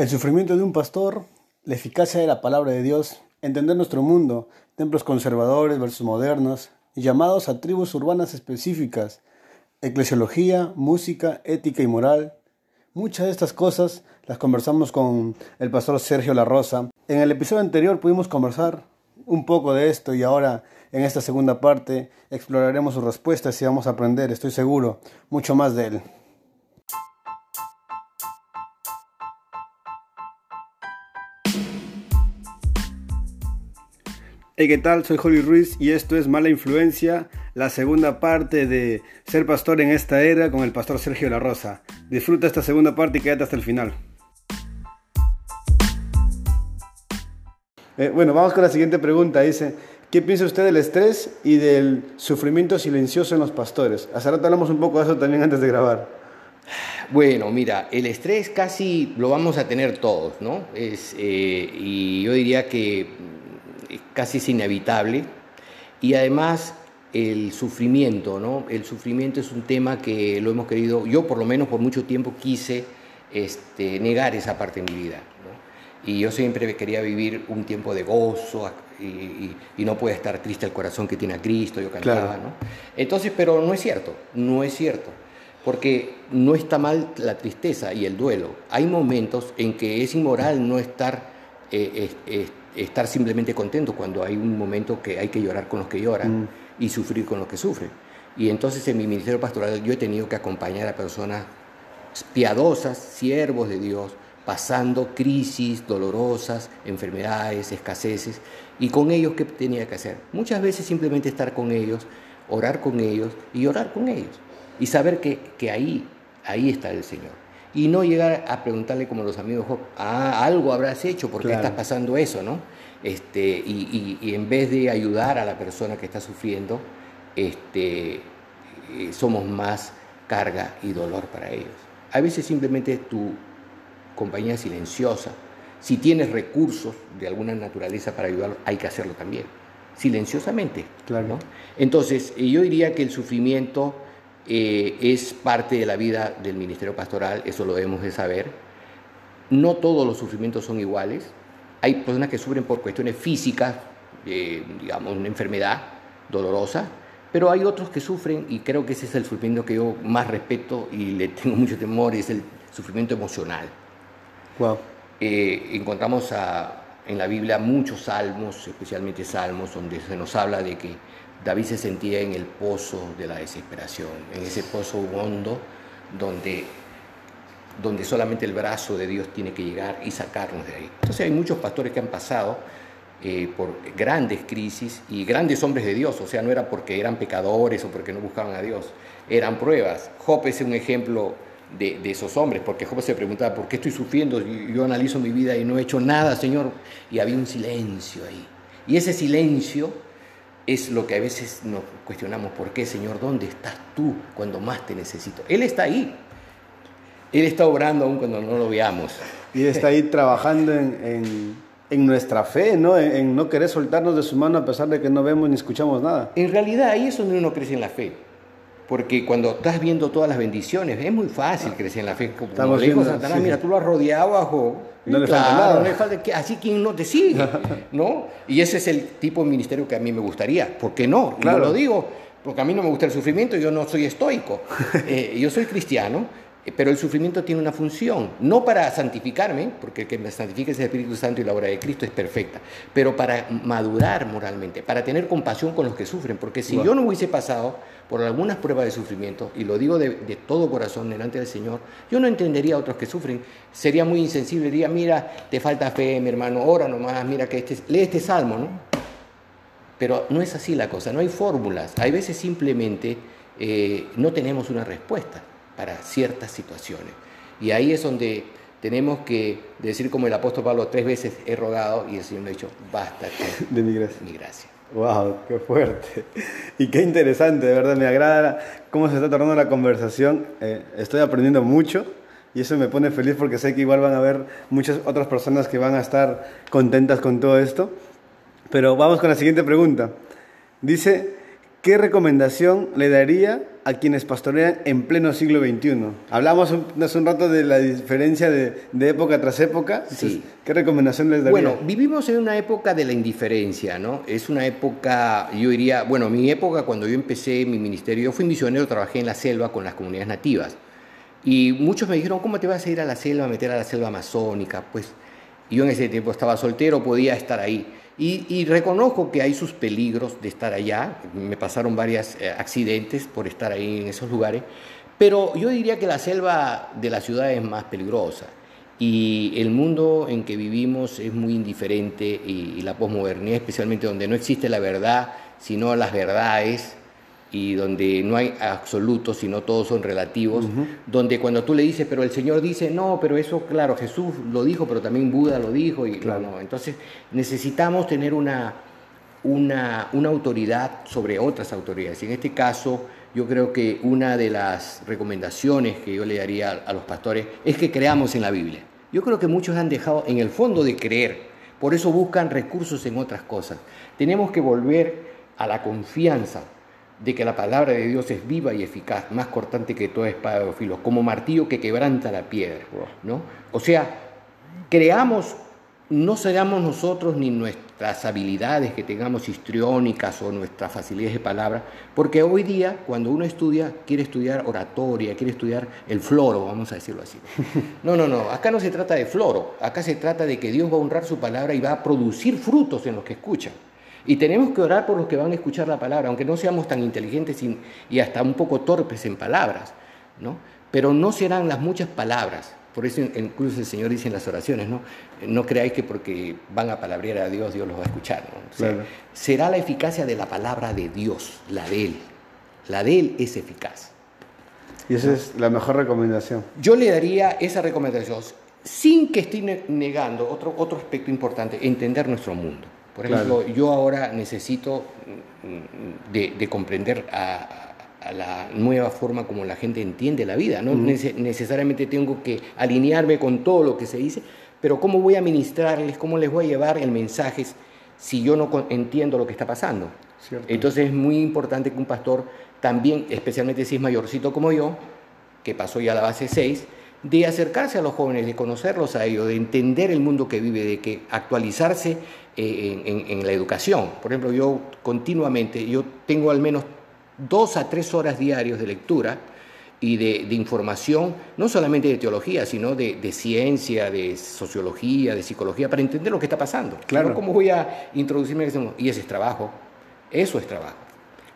El sufrimiento de un pastor, la eficacia de la palabra de Dios, entender nuestro mundo, templos conservadores versus modernos, llamados a tribus urbanas específicas, eclesiología, música, ética y moral. Muchas de estas cosas las conversamos con el pastor Sergio La Rosa. En el episodio anterior pudimos conversar un poco de esto y ahora en esta segunda parte exploraremos sus respuestas y vamos a aprender, estoy seguro, mucho más de él. Hey, ¿qué tal? Soy Holly Ruiz y esto es Mala Influencia, la segunda parte de Ser Pastor en esta era con el pastor Sergio La Rosa. Disfruta esta segunda parte y quédate hasta el final. Eh, bueno, vamos con la siguiente pregunta. Dice, ¿qué piensa usted del estrés y del sufrimiento silencioso en los pastores? Hace rato hablamos un poco de eso también antes de grabar. Bueno, mira, el estrés casi lo vamos a tener todos, ¿no? Es, eh, y yo diría que casi es inevitable. Y además el sufrimiento, ¿no? El sufrimiento es un tema que lo hemos querido, yo por lo menos por mucho tiempo quise este, negar esa parte de mi vida. Y yo siempre quería vivir un tiempo de gozo y, no puede estar triste el corazón que tiene a Cristo, yo cantaba, ¿no? Entonces, pero no es cierto, no es cierto. Porque no está mal la tristeza y el duelo. Hay momentos en que es inmoral no estar eh, estar simplemente contento cuando hay un momento que hay que llorar con los que lloran mm. y sufrir con los que sufren. Y entonces en mi ministerio pastoral yo he tenido que acompañar a personas piadosas, siervos de Dios, pasando crisis dolorosas, enfermedades, escaseces, y con ellos, ¿qué tenía que hacer? Muchas veces simplemente estar con ellos, orar con ellos y orar con ellos, y saber que, que ahí, ahí está el Señor y no llegar a preguntarle como los amigos, ah, algo habrás hecho, porque estás pasando eso? ¿no? Este, y, en vez de ayudar a la persona que está sufriendo, este, eh, somos más carga y dolor para ellos. A veces simplemente tu compañía silenciosa, si tienes recursos de alguna naturaleza para ayudar, hay que hacerlo también, silenciosamente. Claro. Entonces, eh, yo diría que el sufrimiento eh, es parte de la vida del ministerio pastoral, eso lo debemos de saber. No todos los sufrimientos son iguales. Hay personas que sufren por cuestiones físicas, digamos, una enfermedad dolorosa, pero hay otros que sufren, y creo que ese es el sufrimiento que yo más respeto y le tengo mucho temor, es el sufrimiento emocional. Wow. Eh, encontramos en la Biblia muchos salmos, especialmente salmos, donde se nos habla de que David se sentía en el pozo de la desesperación, en ese pozo hondo donde, donde solamente el brazo de Dios tiene que llegar y sacarnos de ahí. Entonces hay muchos pastores que han pasado eh, por grandes crisis y grandes hombres de Dios, o sea, no era porque eran pecadores o porque no buscaban a Dios, eran pruebas. Job es un ejemplo de, esos hombres, porque Job se preguntaba, ¿por qué estoy sufriendo? Yo analizo mi vida y no he hecho nada, Señor, y había un silencio ahí. Y ese silencio es lo que a veces nos cuestionamos, ¿por qué, Señor? ¿Dónde estás tú cuando más te necesito? Él está ahí. Él está obrando aún cuando no lo veamos. Y está ahí trabajando en, nuestra fe, ¿no? En, no querer soltarnos de su mano a pesar de que no vemos ni escuchamos nada. En realidad ahí es donde uno crece en la fe. Porque cuando estás viendo todas las bendiciones, es muy fácil crecer en la fe. Como Estamos dijo Satanás, mira, tú lo has rodeado bajo... No le falta nada. No le falta que, así quien no te sigue, ¿no? Y ese es el tipo de ministerio que a mí me gustaría. ¿Por qué no? Claro. lo digo, porque a mí no me gusta el sufrimiento, yo no soy estoico. Eh, yo soy cristiano, pero el sufrimiento tiene una función, no para santificarme, porque el que me santifica es el Espíritu Santo y la obra de Cristo es perfecta, pero para madurar moralmente, para tener compasión con los que sufren, porque si yo no hubiese pasado por algunas pruebas de sufrimiento, y lo digo de, todo corazón delante del Señor, yo no entendería a otros que sufren, sería muy insensible, diría, mira, te falta fe, mi hermano, ora nomás, mira que este, lee este salmo, ¿no? Pero no es así la cosa, no hay fórmulas, hay veces simplemente eh, no tenemos una respuesta para ciertas situaciones. Y ahí es donde tenemos que decir como el apóstol Pablo tres veces he rogado y el Señor me ha dicho, basta de mi gracia. mi gracia. Wow, qué fuerte. Y qué interesante, de verdad, me agrada cómo se está tornando la conversación. Eh, estoy aprendiendo mucho y eso me pone feliz porque sé que igual van a haber muchas otras personas que van a estar contentas con todo esto. Pero vamos con la siguiente pregunta. Dice, ¿qué recomendación le daría a quienes pastorean en pleno siglo XXI? Hablamos hace un rato de la diferencia de, época tras época. sí. ¿Qué recomendación les daría? Bueno, vivimos en una época de la indiferencia, ¿no? Es una época, yo diría, bueno, mi época cuando yo empecé mi ministerio, yo fui misionero, trabajé en la selva con las comunidades nativas. Y muchos me dijeron, ¿cómo te vas a ir a la selva, a meter a la selva amazónica? Pues yo en ese tiempo estaba soltero, podía estar ahí. Y, reconozco que hay sus peligros de estar allá. Me pasaron varios eh, accidentes por estar ahí en esos lugares. Pero yo diría que la selva de la ciudad es más peligrosa. Y el mundo en que vivimos es muy indiferente y, y la posmodernidad, especialmente donde no existe la verdad, sino las verdades, y donde no hay absolutos, sino todos son relativos, donde cuando tú le dices, pero el Señor dice, no, pero eso, claro, Jesús lo dijo, pero también Buda lo dijo, y claro. no, entonces necesitamos tener una, una, una autoridad sobre otras autoridades. Y en este caso, yo creo que una de las recomendaciones que yo le daría a los pastores es que creamos en la Biblia. Yo creo que muchos han dejado en el fondo de creer, por eso buscan recursos en otras cosas. Tenemos que volver a la confianza de que la palabra de Dios es viva y eficaz, más cortante que toda espada de filo, como martillo que quebranta la piedra. ¿no? O sea, creamos, no seamos nosotros ni nuestras habilidades que tengamos histriónicas o nuestras facilidades de palabra, porque hoy día cuando uno estudia, quiere estudiar oratoria, quiere estudiar el floro, vamos a decirlo así. No, no, no, acá no se trata de floro, acá se trata de que Dios va a honrar su palabra y va a producir frutos en los que escuchan. Y tenemos que orar por los que van a escuchar la palabra, aunque no seamos tan inteligentes y, hasta un poco torpes en palabras, ¿no? Pero no serán las muchas palabras. Por eso incluso el Señor dice en las oraciones, ¿no? No creáis que porque van a palabrear a Dios, Dios los va a escuchar. Será la eficacia de la palabra de Dios, la de Él. La de Él es eficaz. Y esa es la mejor recomendación. Yo le daría esa recomendación sin que esté negando otro, otro aspecto importante, entender nuestro mundo. Por ejemplo, yo ahora necesito mm, de, comprender a, la nueva forma como la gente entiende la vida. No necesariamente tengo que alinearme con todo lo que se dice, pero cómo voy a ministrarles, cómo les voy a llevar el mensaje si yo no entiendo lo que está pasando. Entonces es muy importante que un pastor también, especialmente si es mayorcito como yo, que pasó ya a la base 6, de acercarse a los jóvenes, de conocerlos a ellos, de entender el mundo que vive, de que actualizarse eh, en, la educación. Por ejemplo, yo continuamente, yo tengo al menos dos a tres horas diarios de lectura y de, información, no solamente de teología, sino de, ciencia, de sociología, de psicología, para entender lo que está pasando. Claro. ¿Cómo voy a introducirme en? Y ese es trabajo, eso es trabajo.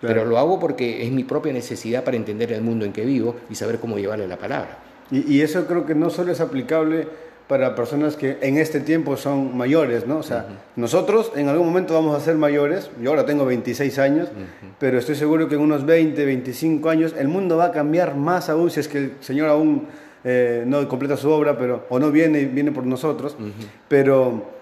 Pero lo hago porque es mi propia necesidad para entender el mundo en que vivo y saber cómo llevarle la palabra. Y, eso creo que no solo es aplicable para personas que en este tiempo son mayores, ¿no? O sea, nosotros en algún momento vamos a ser mayores, yo ahora tengo 26 años, pero estoy seguro que en unos 20, 25 años el mundo va a cambiar más aún si es que el Señor aún eh, no completa su obra, pero, o no viene, viene por nosotros, pero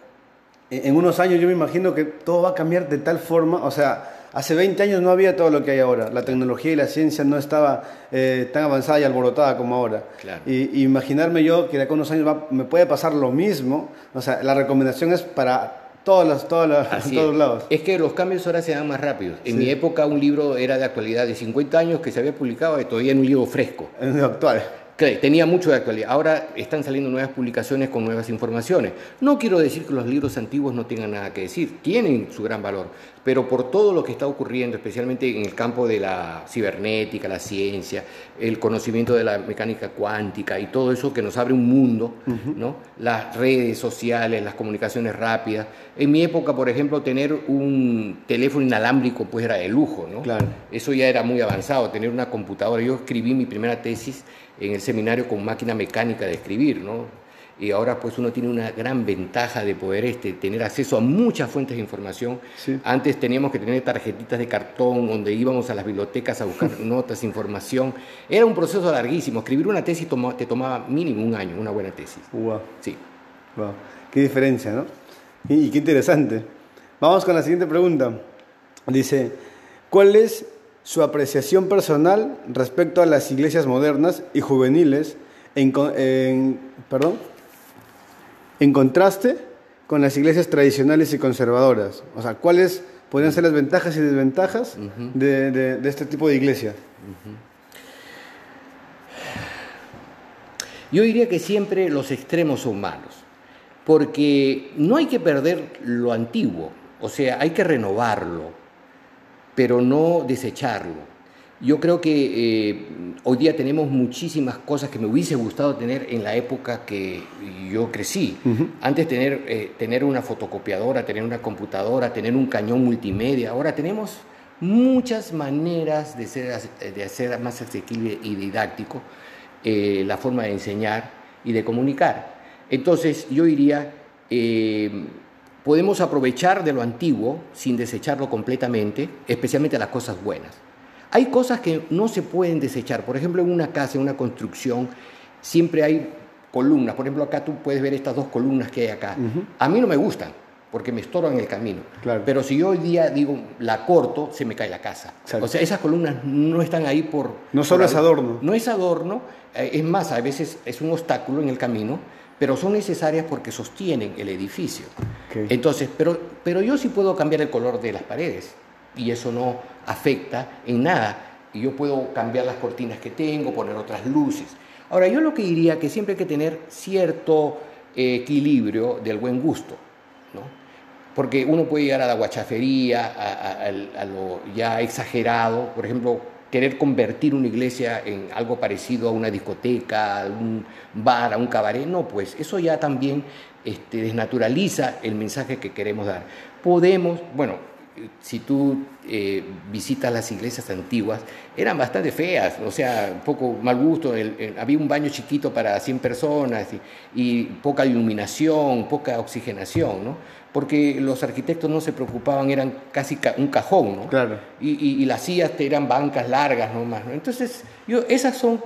en unos años yo me imagino que todo va a cambiar de tal forma, o sea, Hace 20 años no había todo lo que hay ahora. La tecnología y la ciencia no estaba eh, tan avanzada y alborotada como ahora. Y, imaginarme yo que de acá a unos años me puede pasar lo mismo. O sea, la recomendación es para todas las, todas todos lados. Es que los cambios ahora se dan más rápidos. En mi época un libro era de actualidad de 50 años que se había publicado y todavía en un libro fresco. En actual tenía mucho de actualidad. Ahora están saliendo nuevas publicaciones con nuevas informaciones. No quiero decir que los libros antiguos no tengan nada que decir, tienen su gran valor, pero por todo lo que está ocurriendo, especialmente en el campo de la cibernética, la ciencia, el conocimiento de la mecánica cuántica y todo eso que nos abre un mundo, ¿no? las redes sociales, las comunicaciones rápidas. En mi época, por ejemplo, tener un teléfono inalámbrico pues era de lujo, ¿no? Claro. Eso ya era muy avanzado, tener una computadora. Yo escribí mi primera tesis en el seminario con máquina mecánica de escribir, ¿no? Y ahora pues uno tiene una gran ventaja de poder este, tener acceso a muchas fuentes de información. Antes teníamos que tener tarjetitas de cartón donde íbamos a las bibliotecas a buscar notas, información. Era un proceso larguísimo. Escribir una tesis te tomaba mínimo un año, una buena tesis. Wow. Sí. Wow. Qué diferencia, ¿no? Y, y qué interesante. Vamos con la siguiente pregunta. Dice, ¿cuál es su apreciación personal respecto a las iglesias modernas y juveniles en, perdón, en contraste con las iglesias tradicionales y conservadoras. O sea, ¿cuál es podrían ser las ventajas y desventajas de, este tipo de iglesia. Yo diría que siempre los extremos son malos, porque no hay que perder lo antiguo, o sea, hay que renovarlo, pero no desecharlo. Yo creo que eh, hoy día tenemos muchísimas cosas que me hubiese gustado tener en la época que yo crecí. Antes tener, eh, tener una fotocopiadora, tener una computadora, tener un cañón multimedia. Ahora tenemos muchas maneras de, ser, de hacer más asequible y didáctico eh, la forma de enseñar y de comunicar. Entonces yo diría, podemos aprovechar de lo antiguo sin desecharlo completamente, especialmente las cosas buenas. Hay cosas que no se pueden desechar. Por ejemplo, en una casa, en una construcción, siempre hay columnas. Por ejemplo, acá tú puedes ver estas dos columnas que hay acá. A mí no me gustan porque me estorban el camino. Pero si yo hoy día digo la corto, se me cae la casa. O sea, esas columnas no están ahí por... No solo es adorno. No es adorno, eh, es más, a veces es un obstáculo en el camino, pero son necesarias porque sostienen el edificio. Entonces, pero, pero yo sí puedo cambiar el color de las paredes y eso no afecta en nada. Y yo puedo cambiar las cortinas que tengo, poner otras luces. Ahora, yo lo que diría que siempre hay que tener cierto eh, equilibrio del buen gusto, ¿no? Porque uno puede llegar a la guachafería, a, lo ya exagerado, por ejemplo, querer convertir una iglesia en algo parecido a una discoteca, a un bar, a un cabaret, no, pues eso ya también este, desnaturaliza el mensaje que queremos dar. Podemos, bueno, si tú eh, visitas las iglesias antiguas, eran bastante feas, o sea, un poco mal gusto, había un baño chiquito para 100 personas y, poca iluminación, poca oxigenación, ¿no? Porque los arquitectos no se preocupaban, eran casi un cajón, ¿no? Claro. Y, las sillas eran bancas largas nomás, ¿no? Entonces, yo, esas son,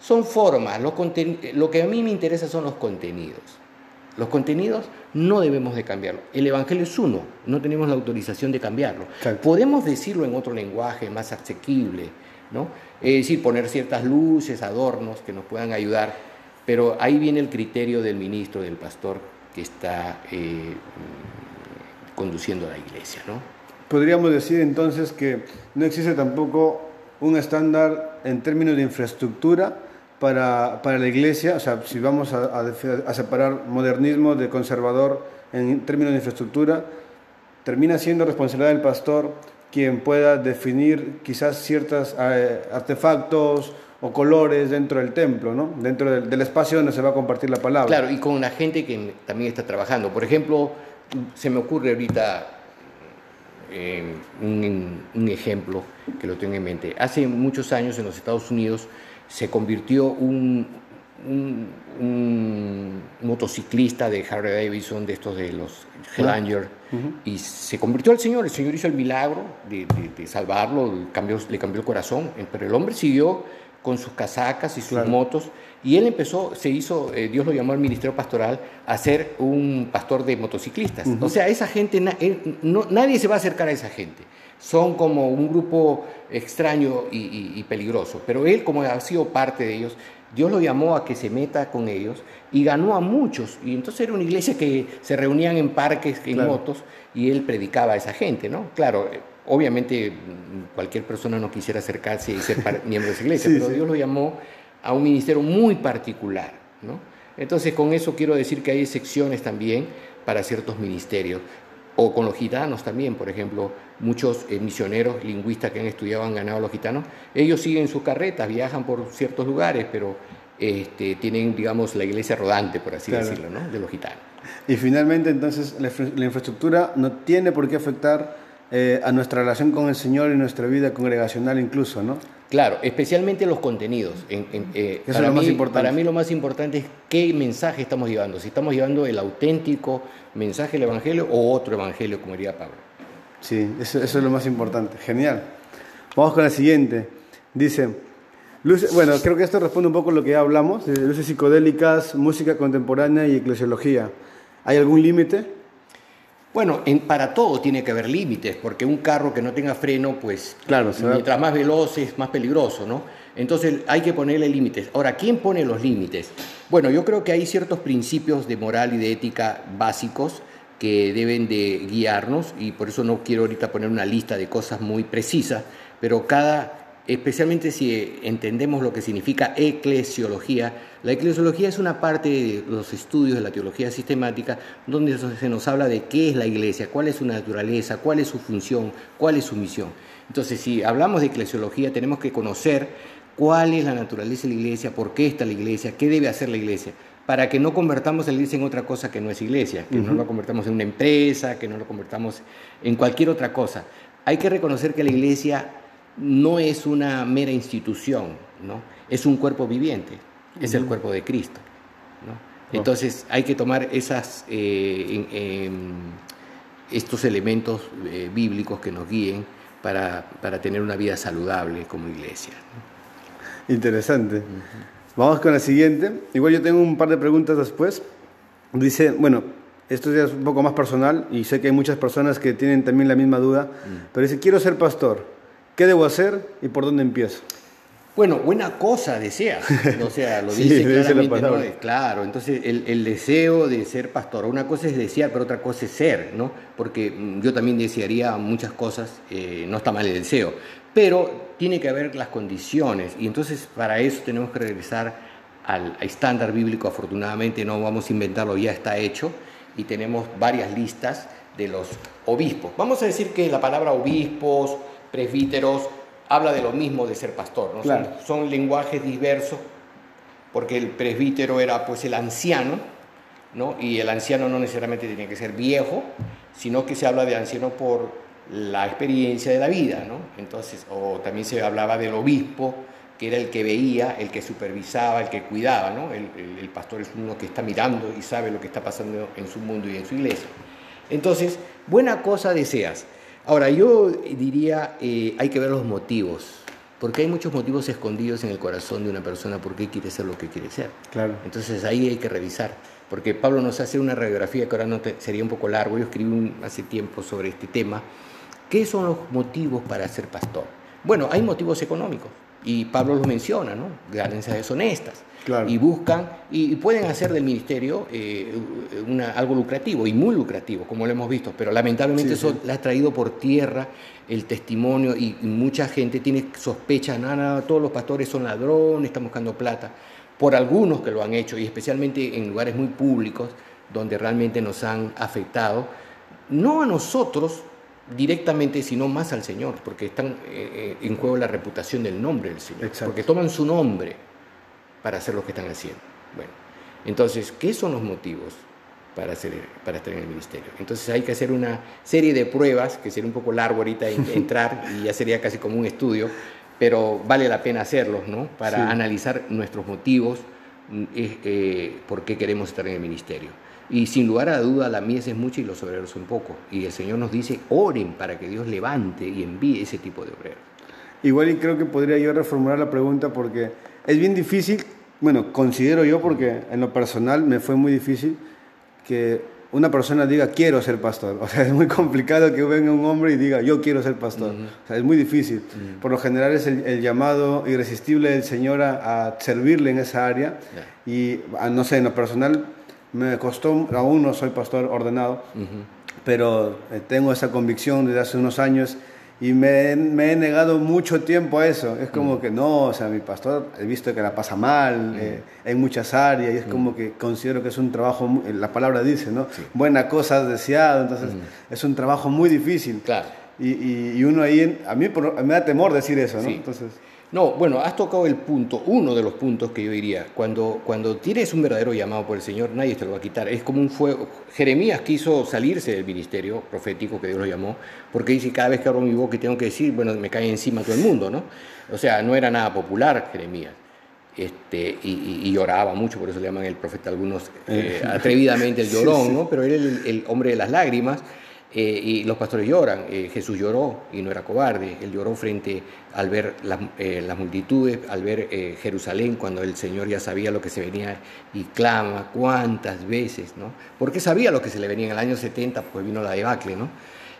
son formas, lo que a mí me interesa son los contenidos. Los contenidos no debemos de cambiarlo. El Evangelio es uno, no tenemos la autorización de cambiarlo. Podemos decirlo en otro lenguaje más asequible, ¿no? Es decir, poner ciertas luces, adornos que nos puedan ayudar, pero ahí viene el criterio del ministro, del pastor que está eh, conduciendo a la iglesia, ¿no? Podríamos decir entonces que no existe tampoco un estándar en términos de infraestructura para, para, la iglesia, o sea, si vamos a, a, separar modernismo de conservador en términos de infraestructura, termina siendo responsabilidad del pastor quien pueda definir quizás ciertos eh, artefactos o colores dentro del templo, ¿no? dentro del, espacio donde se va a compartir la palabra. Claro, y con la gente que también está trabajando. Por ejemplo, se me ocurre ahorita eh, un, un ejemplo que lo tengo en mente. Hace muchos años en los Estados Unidos, se convirtió un, un, motociclista de Harley Davidson, de estos de los Helanger, y se convirtió al Señor. El Señor hizo el milagro de, salvarlo, cambió, le cambió el corazón, pero el hombre siguió con sus casacas y sus motos, y él empezó, se hizo, eh, Dios lo llamó al ministerio pastoral, a ser un pastor de motociclistas. O sea, esa gente, eh, no, nadie se va a acercar a esa gente son como un grupo extraño y, peligroso. Pero él, como ha sido parte de ellos, Dios lo llamó a que se meta con ellos y ganó a muchos. Y entonces era una iglesia que se reunían en parques, en motos, y él predicaba a esa gente, ¿no? Claro, obviamente cualquier persona no quisiera acercarse y ser miembro de esa iglesia, pero Dios lo llamó a un ministerio muy particular, ¿no? Entonces con eso quiero decir que hay secciones también para ciertos ministerios o con los gitanos también, por ejemplo, muchos eh, misioneros lingüistas que han estudiado han ganado a los gitanos, ellos siguen sus carretas, viajan por ciertos lugares, pero este, tienen, digamos, la iglesia rodante, por así decirlo, ¿no? de los gitanos. Y finalmente, entonces, la, infraestructura no tiene por qué afectar eh, a nuestra relación con el Señor y nuestra vida congregacional incluso, ¿no? Claro, especialmente los contenidos. Eh, Eso para, es lo mí, más importante. para mí lo más importante es qué mensaje estamos llevando. Si estamos llevando el auténtico mensaje del Evangelio o otro Evangelio, como diría Pablo. Sí, eso, es lo más importante. Genial. Vamos con la siguiente. Dice, bueno, creo que esto responde un poco a lo que ya hablamos, de luces psicodélicas, música contemporánea y eclesiología. ¿Hay algún límite? Bueno, para todo tiene que haber límites, porque un carro que no tenga freno, pues claro, mientras más veloz es más peligroso, ¿no? Entonces hay que ponerle límites. Ahora, ¿quién pone los límites? Bueno, yo creo que hay ciertos principios de moral y de ética básicos que deben de guiarnos y por eso no quiero ahorita poner una lista de cosas muy precisas, pero cada, especialmente si entendemos lo que significa eclesiología, la eclesiología es una parte de los estudios de la teología sistemática donde se nos habla de qué es la iglesia, cuál es su naturaleza, cuál es su función, cuál es su misión. Entonces, si hablamos de eclesiología, tenemos que conocer cuál es la naturaleza de la iglesia, por qué está la iglesia, qué debe hacer la iglesia, para que no convertamos la iglesia en otra cosa que no es iglesia, que no lo convertamos en una empresa, que no lo convertamos en cualquier otra cosa. Hay que reconocer que la iglesia no es una mera institución, ¿no? es un cuerpo viviente, es el cuerpo de Cristo. Entonces hay que tomar esas, eh, estos elementos eh, bíblicos que nos guíen para, para tener una vida saludable como iglesia. Interesante. Vamos con la siguiente. Igual yo tengo un par de preguntas después. Dice, bueno, esto ya es un poco más personal y sé que hay muchas personas que tienen también la misma duda, mm. pero dice, quiero ser pastor. ¿Qué debo hacer y por dónde empiezo? Bueno, buena cosa deseas, o sea, lo dice claramente, ¿no? Claro, entonces el, deseo de ser pastor, una cosa es desear, pero otra cosa es ser, ¿no? Porque mm, yo también desearía muchas cosas, eh, no está mal el deseo, pero tiene que haber las condiciones y entonces para eso tenemos que regresar al estándar bíblico, afortunadamente no vamos a inventarlo, ya está hecho y tenemos varias listas de los obispos. Vamos a decir que la palabra obispos, presbíteros, habla de lo mismo de ser pastor, ¿no? son, lenguajes diversos, porque el presbítero era pues el anciano, ¿no? y el anciano no necesariamente tenía que ser viejo, sino que se habla de anciano por la experiencia de la vida, ¿no? entonces, o también se hablaba del obispo, que era el que veía, el que supervisaba, el que cuidaba, ¿no? el, el pastor es uno que está mirando y sabe lo que está pasando en su mundo y en su iglesia. Entonces, buena cosa deseas. Ahora, yo diría, eh, hay que ver los motivos, porque hay muchos motivos escondidos en el corazón de una persona por qué quiere ser lo que quiere ser. Claro. Entonces ahí hay que revisar, porque Pablo nos hace una radiografía que ahora no sería un poco largo, yo escribí hace tiempo sobre este tema. ¿Qué son los motivos para ser pastor? Bueno, hay motivos económicos, y Pablo los menciona, ¿no? Ganancias deshonestas. Y buscan y, pueden hacer del ministerio eh, una, algo lucrativo y muy lucrativo, como lo hemos visto, pero lamentablemente eso le ha traído por tierra el testimonio y, mucha gente tiene sospechas, nada, todos los pastores son ladrones, están buscando plata, por algunos que lo han hecho y especialmente en lugares muy públicos donde realmente nos han afectado, no a nosotros directamente, sino más al Señor, porque están eh, eh, en juego la reputación del nombre del Señor, porque toman su nombre para hacer lo que están haciendo. Bueno, entonces, ¿qué son los motivos para, hacer, para estar en el ministerio? Entonces hay que hacer una serie de pruebas, que sería un poco largo ahorita entrar y ya sería casi como un estudio, pero vale la pena hacerlos, ¿no? Para analizar nuestros motivos, mm, eh, por qué queremos estar en el ministerio. Y sin lugar a duda, la mies es mucha y los obreros son pocos. Y el Señor nos dice, oren para que Dios levante y envíe ese tipo de obreros. Igual y creo que podría yo reformular la pregunta porque es bien difícil, bueno, considero yo porque en lo personal me fue muy difícil que una persona diga quiero ser pastor. O sea, es muy complicado que venga un hombre y diga yo quiero ser pastor. O sea, es muy difícil. Por lo general es el, llamado irresistible del Señor a, servirle en esa área. Y ah, no sé, en lo personal me costó, aún no soy pastor ordenado, pero eh, tengo esa convicción desde hace unos años y me, me, he negado mucho tiempo a eso. Es como mm. que no, o sea, mi pastor he visto que la pasa mal mm. eh, en muchas áreas y es como mm. que considero que es un trabajo, la palabra dice, ¿no? Buena cosa deseado, entonces es un trabajo muy difícil. Claro. Y, y, uno ahí, a mí me da temor decir eso, ¿no? Entonces... No, bueno, has tocado el punto, uno de los puntos que yo diría, cuando, cuando tienes un verdadero llamado por el Señor, nadie te lo va a quitar. Es como un fuego. Jeremías quiso salirse del ministerio profético que Dios lo llamó, porque dice, cada vez que abro mi boca y tengo que decir, bueno, me cae encima todo el mundo, ¿no? O sea, no era nada popular Jeremías. Este, y, lloraba mucho, por eso le llaman el profeta algunos eh, atrevidamente el llorón, ¿no? Pero era el hombre de las lágrimas eh, y los pastores lloran. Eh, Jesús lloró y no era cobarde. Él lloró frente al ver eh, las, multitudes, al ver Jerusalén, cuando el Señor ya sabía lo que se venía y clama cuántas veces, ¿no? Porque sabía lo que se le venía en el año 70, pues vino la debacle, ¿no?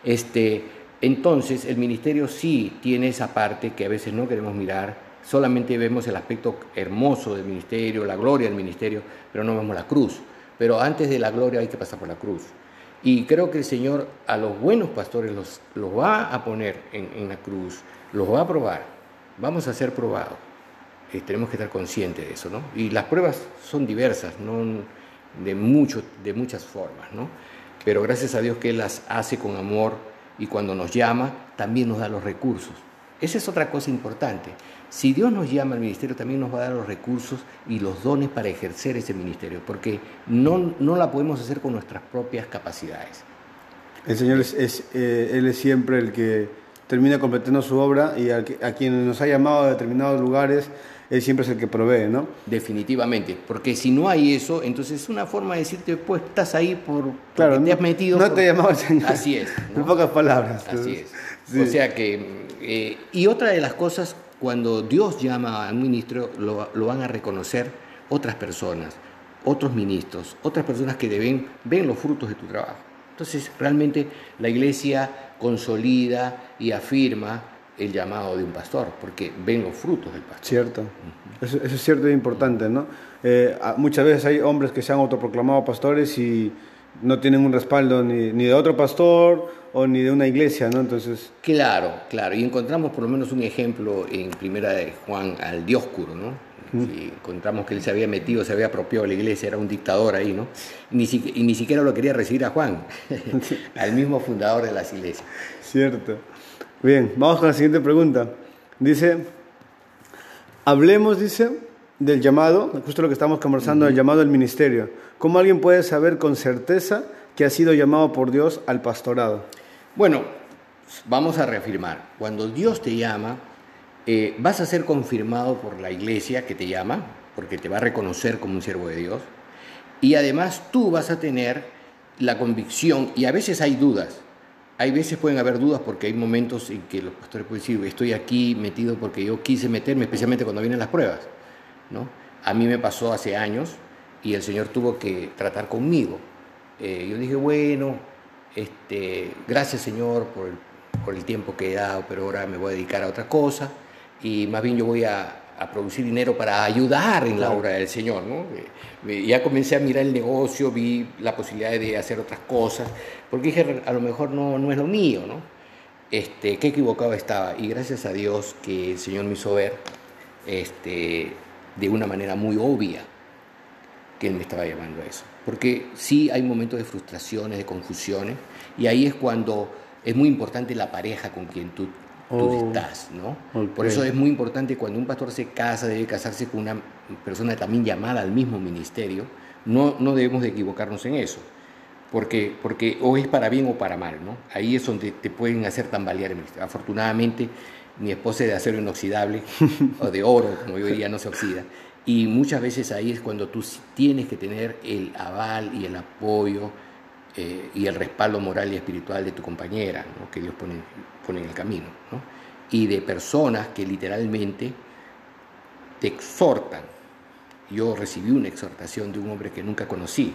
Este, entonces, el ministerio sí tiene esa parte que a veces no queremos mirar. Solamente vemos el aspecto hermoso del ministerio, la gloria del ministerio, pero no vemos la cruz. Pero antes de la gloria hay que pasar por la cruz. Y creo que el Señor a los buenos pastores los, los va a poner en, en la cruz, los va a probar, vamos a ser probados. Eh, tenemos que estar conscientes de eso, ¿no? Y las pruebas son diversas, ¿no? de, mucho, de muchas formas, ¿no? Pero gracias a Dios que Él las hace con amor y cuando nos llama también nos da los recursos. Esa es otra cosa importante. Si Dios nos llama al ministerio, también nos va a dar los recursos y los dones para ejercer ese ministerio, porque no, no la podemos hacer con nuestras propias capacidades. El Señor es, eh, Él es siempre el que termina completando su obra y a, a quien nos ha llamado a determinados lugares, Él siempre es el que provee, ¿no? Definitivamente, porque si no hay eso, entonces es una forma de decirte, pues estás ahí por claro, te has metido. No te llamaba el Señor. Así es. En pocas palabras. Así es. O sea que, eh, y otra de las cosas cuando Dios llama a un ministro, lo, van a reconocer otras personas, otros ministros, otras personas que deben, ven los frutos de tu trabajo. Entonces, realmente la iglesia consolida y afirma el llamado de un pastor, porque ven los frutos del pastor. Cierto, eso, es cierto y importante, ¿no? Eh, muchas veces hay hombres que se han autoproclamado pastores y no tienen un respaldo ni, ni de otro pastor o ni de una iglesia, ¿no? Entonces... Claro, claro, y encontramos por lo menos un ejemplo en Primera de Juan al Dioscuro, ¿no? Y encontramos que él se había metido, se había apropiado de la iglesia, era un dictador ahí, ¿no? Ni y ni siquiera lo quería recibir a Juan, al mismo fundador de las iglesias. Cierto. Bien, vamos con la siguiente pregunta. Dice, hablemos, dice, del llamado, justo lo que estamos conversando, del llamado al ministerio. ¿Cómo alguien puede saber con certeza que ha sido llamado por Dios al pastorado? Bueno, vamos a reafirmar. Cuando Dios te llama, eh, vas a ser confirmado por la iglesia que te llama, porque te va a reconocer como un siervo de Dios. Y además tú vas a tener la convicción, y a veces hay dudas. Hay veces pueden haber dudas porque hay momentos en que los pastores pueden decir, estoy aquí metido porque yo quise meterme, especialmente cuando vienen las pruebas. ¿No? A mí me pasó hace años y el Señor tuvo que tratar conmigo. Eh, yo dije, bueno, este, gracias Señor por el, tiempo que he dado, pero ahora me voy a dedicar a otra cosa y más bien yo voy a, producir dinero para ayudar en la obra del Señor. ¿no? Eh, ya comencé a mirar el negocio, vi la posibilidad de hacer otras cosas, porque dije, a lo mejor no, no es lo mío, ¿no? Este, qué equivocado estaba. Y gracias a Dios que el Señor me hizo ver este, de una manera muy obvia que Él me estaba llamando a eso porque sí hay momentos de frustraciones, de confusiones, y ahí es cuando es muy importante la pareja con quien tú, oh, estás, ¿no? Por eso es muy importante cuando un pastor se casa, debe casarse con una persona también llamada al mismo ministerio, no, no debemos de equivocarnos en eso, porque, porque o es para bien o para mal, ¿no? Ahí es donde te pueden hacer tambalear el ministerio. Afortunadamente, mi esposa es de acero inoxidable, o de oro, como yo diría, no se oxida, y muchas veces ahí es cuando tú tienes que tener el aval y el apoyo eh, y el respaldo moral y espiritual de tu compañera, que Dios pone, pone en el camino. Y de personas que literalmente te exhortan. Yo recibí una exhortación de un hombre que nunca conocí,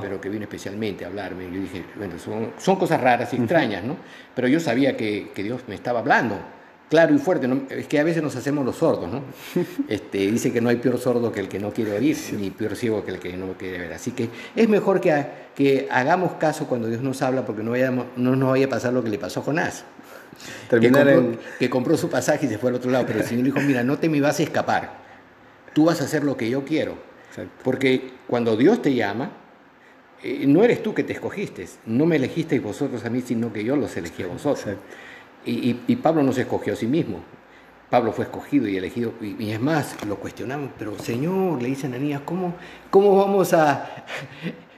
pero que vino especialmente a hablarme. Yo dije, bueno, son, son cosas raras y extrañas, ¿no? Pero yo sabía que, que Dios me estaba hablando claro y fuerte. Es que a veces nos hacemos los sordos, ¿no? Este, dice que no hay peor sordo que el que no quiere oír, ni peor ciego que el que no quiere ver. Así que es mejor que, que hagamos caso cuando Dios nos habla, porque no, vayamos, no nos vaya a pasar lo que le pasó a Jonás. Que compró, que compró, su pasaje y se fue al otro lado, pero el Señor dijo, mira, no te me vas a escapar, tú vas a hacer lo que yo quiero. Porque cuando Dios te llama, eh, no eres tú que te escogiste, no me elegisteis vosotros a mí, sino que yo los elegí a vosotros. Y, Pablo no se escogió a sí mismo. Pablo fue escogido y elegido. Y, es más, lo cuestionamos, pero Señor, le dice Ananías, ¿cómo, ¿cómo vamos a...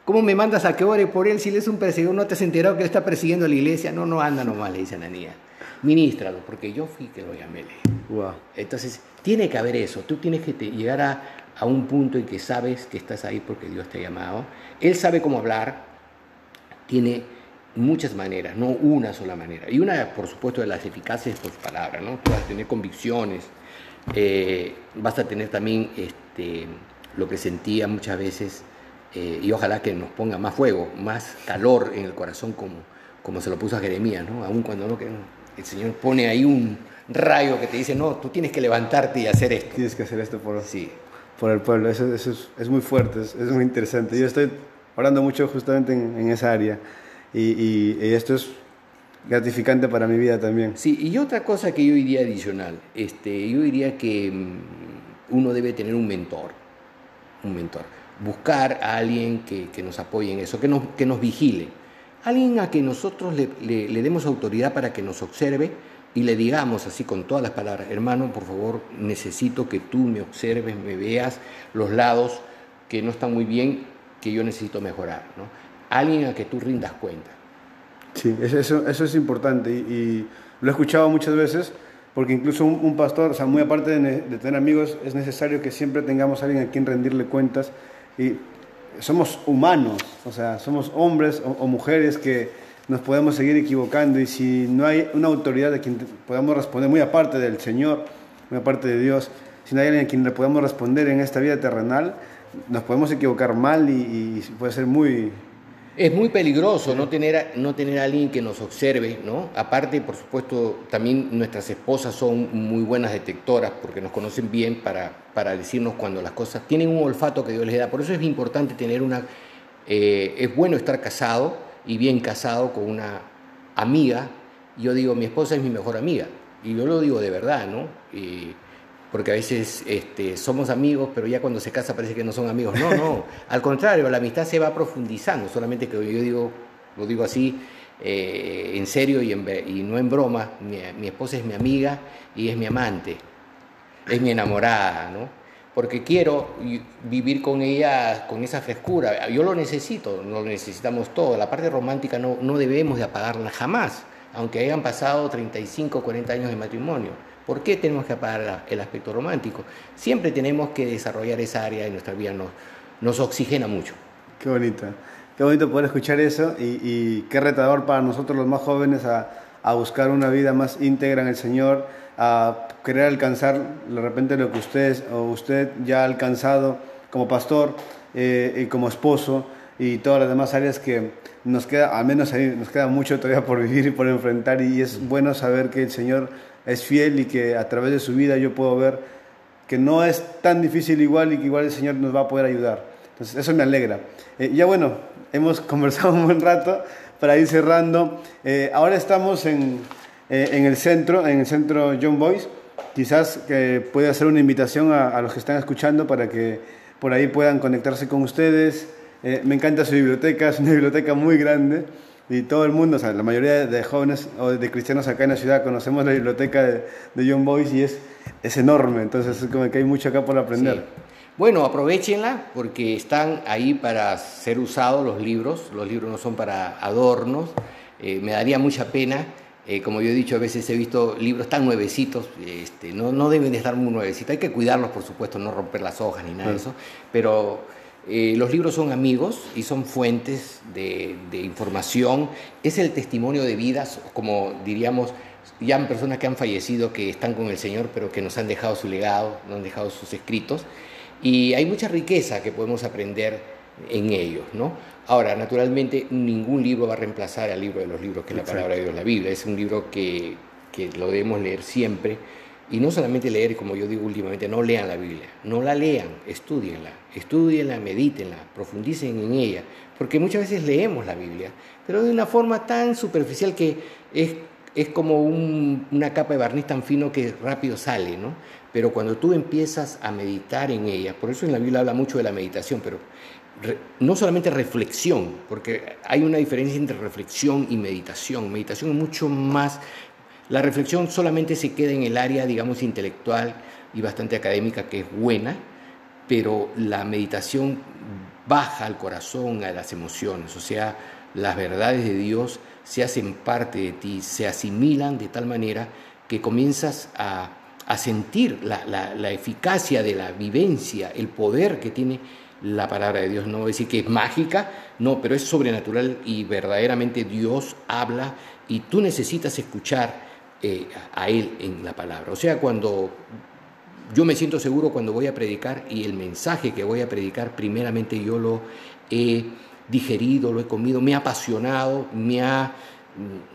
¿Cómo me mandas a que ore por él si él es un perseguidor? ¿No te has enterado que él está persiguiendo a la iglesia? No, no anda nomás, le dice Ananías. Ministralo, porque yo fui que lo llamé. Wow. Entonces, tiene que haber eso. Tú tienes que llegar a, a un punto en que sabes que estás ahí porque Dios te ha llamado. Él sabe cómo hablar. Tiene muchas maneras, no una sola manera. Y una, por supuesto, de las eficaces por palabras, ¿no? Tú vas a tener convicciones, eh, vas a tener también este, lo que sentía muchas veces, eh, y ojalá que nos ponga más fuego, más calor en el corazón como, como se lo puso a Jeremías, ¿no? Aún cuando no, el Señor pone ahí un rayo que te dice, no, tú tienes que levantarte y hacer esto. Tienes que hacer esto por, sí. por el pueblo, eso, es, muy fuerte, es, muy interesante. Yo estoy orando mucho justamente en, en esa área. Y, esto es gratificante para mi vida también. Sí, y otra cosa que yo diría adicional, este, yo diría que mm, uno debe tener un mentor, un mentor, buscar a alguien que, que nos apoye en eso, que nos, que nos vigile, alguien a que nosotros le, le, le demos autoridad para que nos observe, y le digamos así con todas las palabras, hermano, por favor, necesito que tú me observes, me veas los lados que no están muy bien, que yo necesito mejorar. ¿no? Alguien a que tú rindas cuenta. Sí, eso, eso es importante y, lo he escuchado muchas veces porque incluso un, pastor, o sea, muy aparte de, tener amigos, es necesario que siempre tengamos a alguien a quien rendirle cuentas y somos humanos, o sea, somos hombres o mujeres que nos podemos seguir equivocando y si no hay una autoridad de quien podamos responder, muy aparte del Señor, muy aparte de Dios, si no hay alguien a quien le podamos responder en esta vida terrenal, nos podemos equivocar mal y, puede ser muy... Es muy peligroso no tener, no tener a alguien que nos observe, ¿no? Aparte, por supuesto, también nuestras esposas son muy buenas detectoras porque nos conocen bien para, para decirnos cuando las cosas tienen un olfato que Dios les da. Por eso es importante tener una... Eh, es bueno estar casado, y bien casado con una amiga. Yo digo, mi esposa es mi mejor amiga. Y yo lo digo de verdad, ¿no? Porque a veces este, somos amigos, pero ya cuando se casa parece que no son amigos. No, no. Al contrario, la amistad se va profundizando. Solamente que yo digo, lo digo así, eh, en serio y, y, no en broma. Mi, mi esposa es mi amiga y es mi amante. Es mi enamorada, ¿no? porque quiero vivir con ella con esa frescura. Yo lo necesito, lo necesitamos todo. La parte romántica no, no debemos de apagarla jamás, aunque hayan pasado 35 o 40 años de matrimonio. ¿Por qué tenemos que apagar el aspecto romántico? Siempre tenemos que desarrollar esa área de nuestra vida, nos, nos oxigena mucho. Qué bonito, qué bonito poder escuchar eso y, y qué retador para nosotros los más jóvenes a, a buscar una vida más íntegra en el Señor a querer alcanzar de repente lo que usted o usted ya ha alcanzado como pastor eh, y como esposo y todas las demás áreas que nos queda, al menos ahí, nos queda mucho todavía por vivir y por enfrentar y es bueno saber que el Señor es fiel y que a través de su vida yo puedo ver que no es tan difícil igual y que igual el Señor nos va a poder ayudar. Entonces eso me alegra. Eh, ya bueno, hemos conversado un buen rato para ir cerrando. Eh, ahora estamos en eh, en el centro, en el centro John Boyce. Quizás puede hacer una invitación a, los que están escuchando para que por ahí puedan conectarse con ustedes. Me encanta su biblioteca, es una biblioteca muy grande y todo el mundo, o sea, la mayoría de jóvenes o de cristianos acá en la ciudad conocemos la biblioteca de, John Boyce y es, es enorme, entonces es como que hay mucho acá por aprender. Bueno, aprovechenla porque están ahí para ser usados los libros, los libros no son para adornos, eh, me daría mucha pena. Eh, como yo he dicho, a veces he visto libros tan nuevecitos, este, no, no deben de estar muy nuevecitos, hay que cuidarlos, por supuesto, no romper las hojas ni nada de eso, pero eh, los libros son amigos y son fuentes de, información, es el testimonio de vidas, como diríamos, ya personas que han fallecido, que están con el Señor, pero que nos han dejado su legado, nos han dejado sus escritos, y hay mucha riqueza que podemos aprender en ellos, ¿no? Ahora, naturalmente, ningún libro va a reemplazar al libro de los libros, que es la palabra de Dios, la Biblia. Es un libro que, que lo debemos leer siempre. Y no solamente leer, como yo digo últimamente, no lean la Biblia, no la lean, estudienla, estudienla, medítenla, profundicen en ella, porque muchas veces leemos la Biblia, pero de una forma tan superficial que es, es como una capa de barniz tan fino que rápido sale, ¿no? Pero cuando tú empiezas a meditar en ella, por eso en la Biblia habla mucho de la meditación, pero no solamente reflexión, porque hay una diferencia entre reflexión y meditación. Meditación es mucho más... La reflexión solamente se queda en el área, digamos, intelectual y bastante académica, que es buena, pero la meditación baja al corazón, a las emociones, o sea, las verdades de Dios se hacen parte de ti, se asimilan de tal manera que comienzas a, sentir la, eficacia de la vivencia, el poder que tiene la palabra de Dios. No voy decir que es mágica, no, pero es sobrenatural y verdaderamente Dios habla y tú necesitas escuchar eh, a Él en la palabra. O sea, cuando yo me siento seguro cuando voy a predicar y el mensaje que voy a predicar, primeramente yo lo he digerido, lo he comido, me ha apasionado, me ha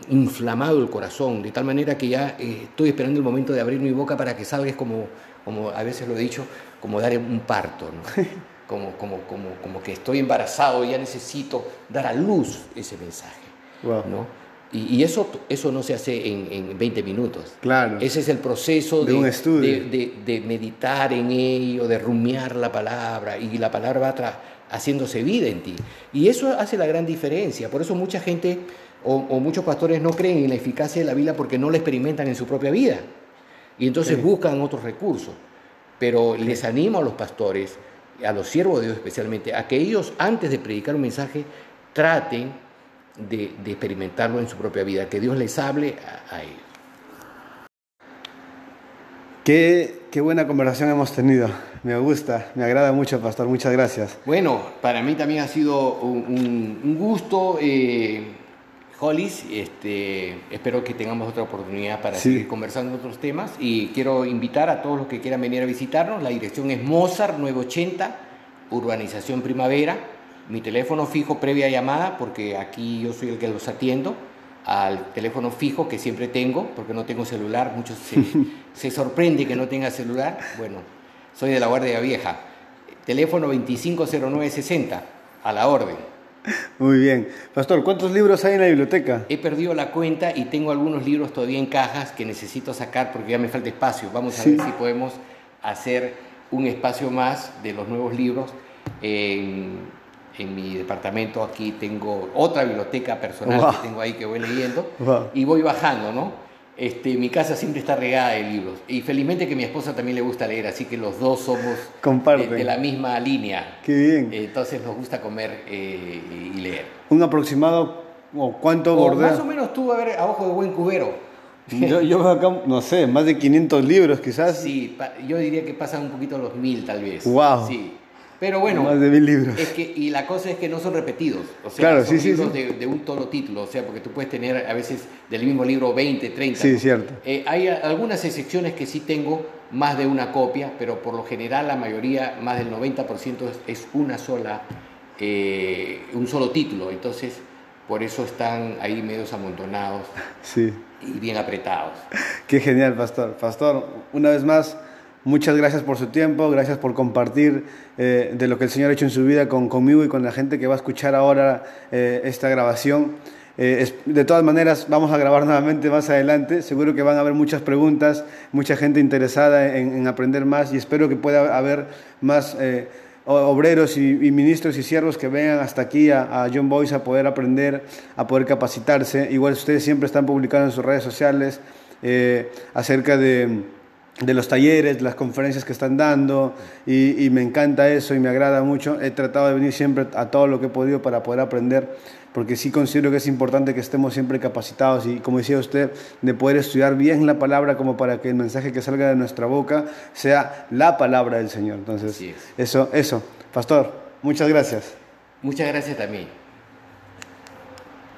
mm, inflamado el corazón, de tal manera que ya eh, estoy esperando el momento de abrir mi boca para que salga, como, como a veces lo he dicho, como dar un parto. ¿no? como, como, como, como que estoy embarazado, ya necesito dar a luz ese mensaje. ¿no? Y, eso, eso no se hace en, en, 20 minutos. Claro. Ese es el proceso de, de, un estudio. De, de, meditar en ello, de rumiar la palabra, y la palabra va haciéndose vida en ti. Y eso hace la gran diferencia. Por eso mucha gente o, o, muchos pastores no creen en la eficacia de la Biblia porque no la experimentan en su propia vida. Y entonces buscan otros recursos. Pero les animo a los pastores, a los siervos de Dios especialmente, a que ellos antes de predicar un mensaje traten de, experimentarlo en su propia vida, que Dios les hable a, ellos. Qué, qué, buena conversación hemos tenido. Me gusta, me agrada mucho, Pastor. Muchas gracias. Bueno, para mí también ha sido un, gusto. Eh, Hollis, este, espero que tengamos otra oportunidad para seguir conversando otros temas y quiero invitar a todos los que quieran venir a visitarnos. La dirección es Mozart 980, Urbanización Primavera. Mi teléfono fijo previa llamada, porque aquí yo soy el que los atiendo, al teléfono fijo que siempre tengo, porque no tengo celular. Muchos se, se sorprende que no tenga celular. Bueno, soy de la Guardia Vieja. Teléfono 250960, a la orden. Muy bien. Pastor, ¿cuántos libros hay en la biblioteca? He perdido la cuenta y tengo algunos libros todavía en cajas que necesito sacar porque ya me falta espacio. Vamos a ver si podemos hacer un espacio más de los nuevos libros. En, mi departamento aquí tengo otra biblioteca personal que tengo ahí que voy leyendo y voy bajando, ¿no? Este, mi casa siempre está regada de libros. Y felizmente que mi esposa también le gusta leer, así que los dos somos de, la misma línea. Qué bien. entonces nos gusta comer eh, y leer. ¿Un aproximado o cuánto bordea? Más o menos tú a ver a ojo de buen cubero. Yo, yo acá, no sé, más de 500 libros quizás. Sí, yo diría que pasan un poquito los mil tal vez. Wow. Sí. Pero bueno, más de mil libros. Es que, y la cosa es que no son repetidos. O sea, claro, son sí, libros sí, De, un solo título. O sea, porque tú puedes tener a veces del mismo libro 20, 30. Sí, cierto. Eh, hay algunas excepciones que sí tengo más de una copia, pero por lo general la mayoría, más del 90% es, una sola, eh, un solo título. Entonces, por eso están ahí medios amontonados sí. y bien apretados. Qué genial, Pastor. Pastor, una vez más Muchas gracias por su tiempo, gracias por compartir eh, de lo que el Señor ha hecho en su vida con, conmigo y con la gente que va a escuchar ahora eh, esta grabación. Eh, de todas maneras, vamos a grabar nuevamente más adelante. Seguro que van a haber muchas preguntas, mucha gente interesada en, aprender más y espero que pueda haber más obreros y, ministros y siervos que vengan hasta aquí a, a, John Boyce a poder aprender, a poder capacitarse. Igual ustedes siempre están publicando en sus redes sociales acerca de de los talleres, las conferencias que están dando y, me encanta eso y me agrada mucho. He tratado de venir siempre a todo lo que he podido para poder aprender, porque sí considero que es importante que estemos siempre capacitados y, como decía usted, de poder estudiar bien la palabra como para que el mensaje que salga de nuestra boca sea la palabra del Señor. Entonces, eso, eso. Pastor, muchas gracias. Muchas gracias también.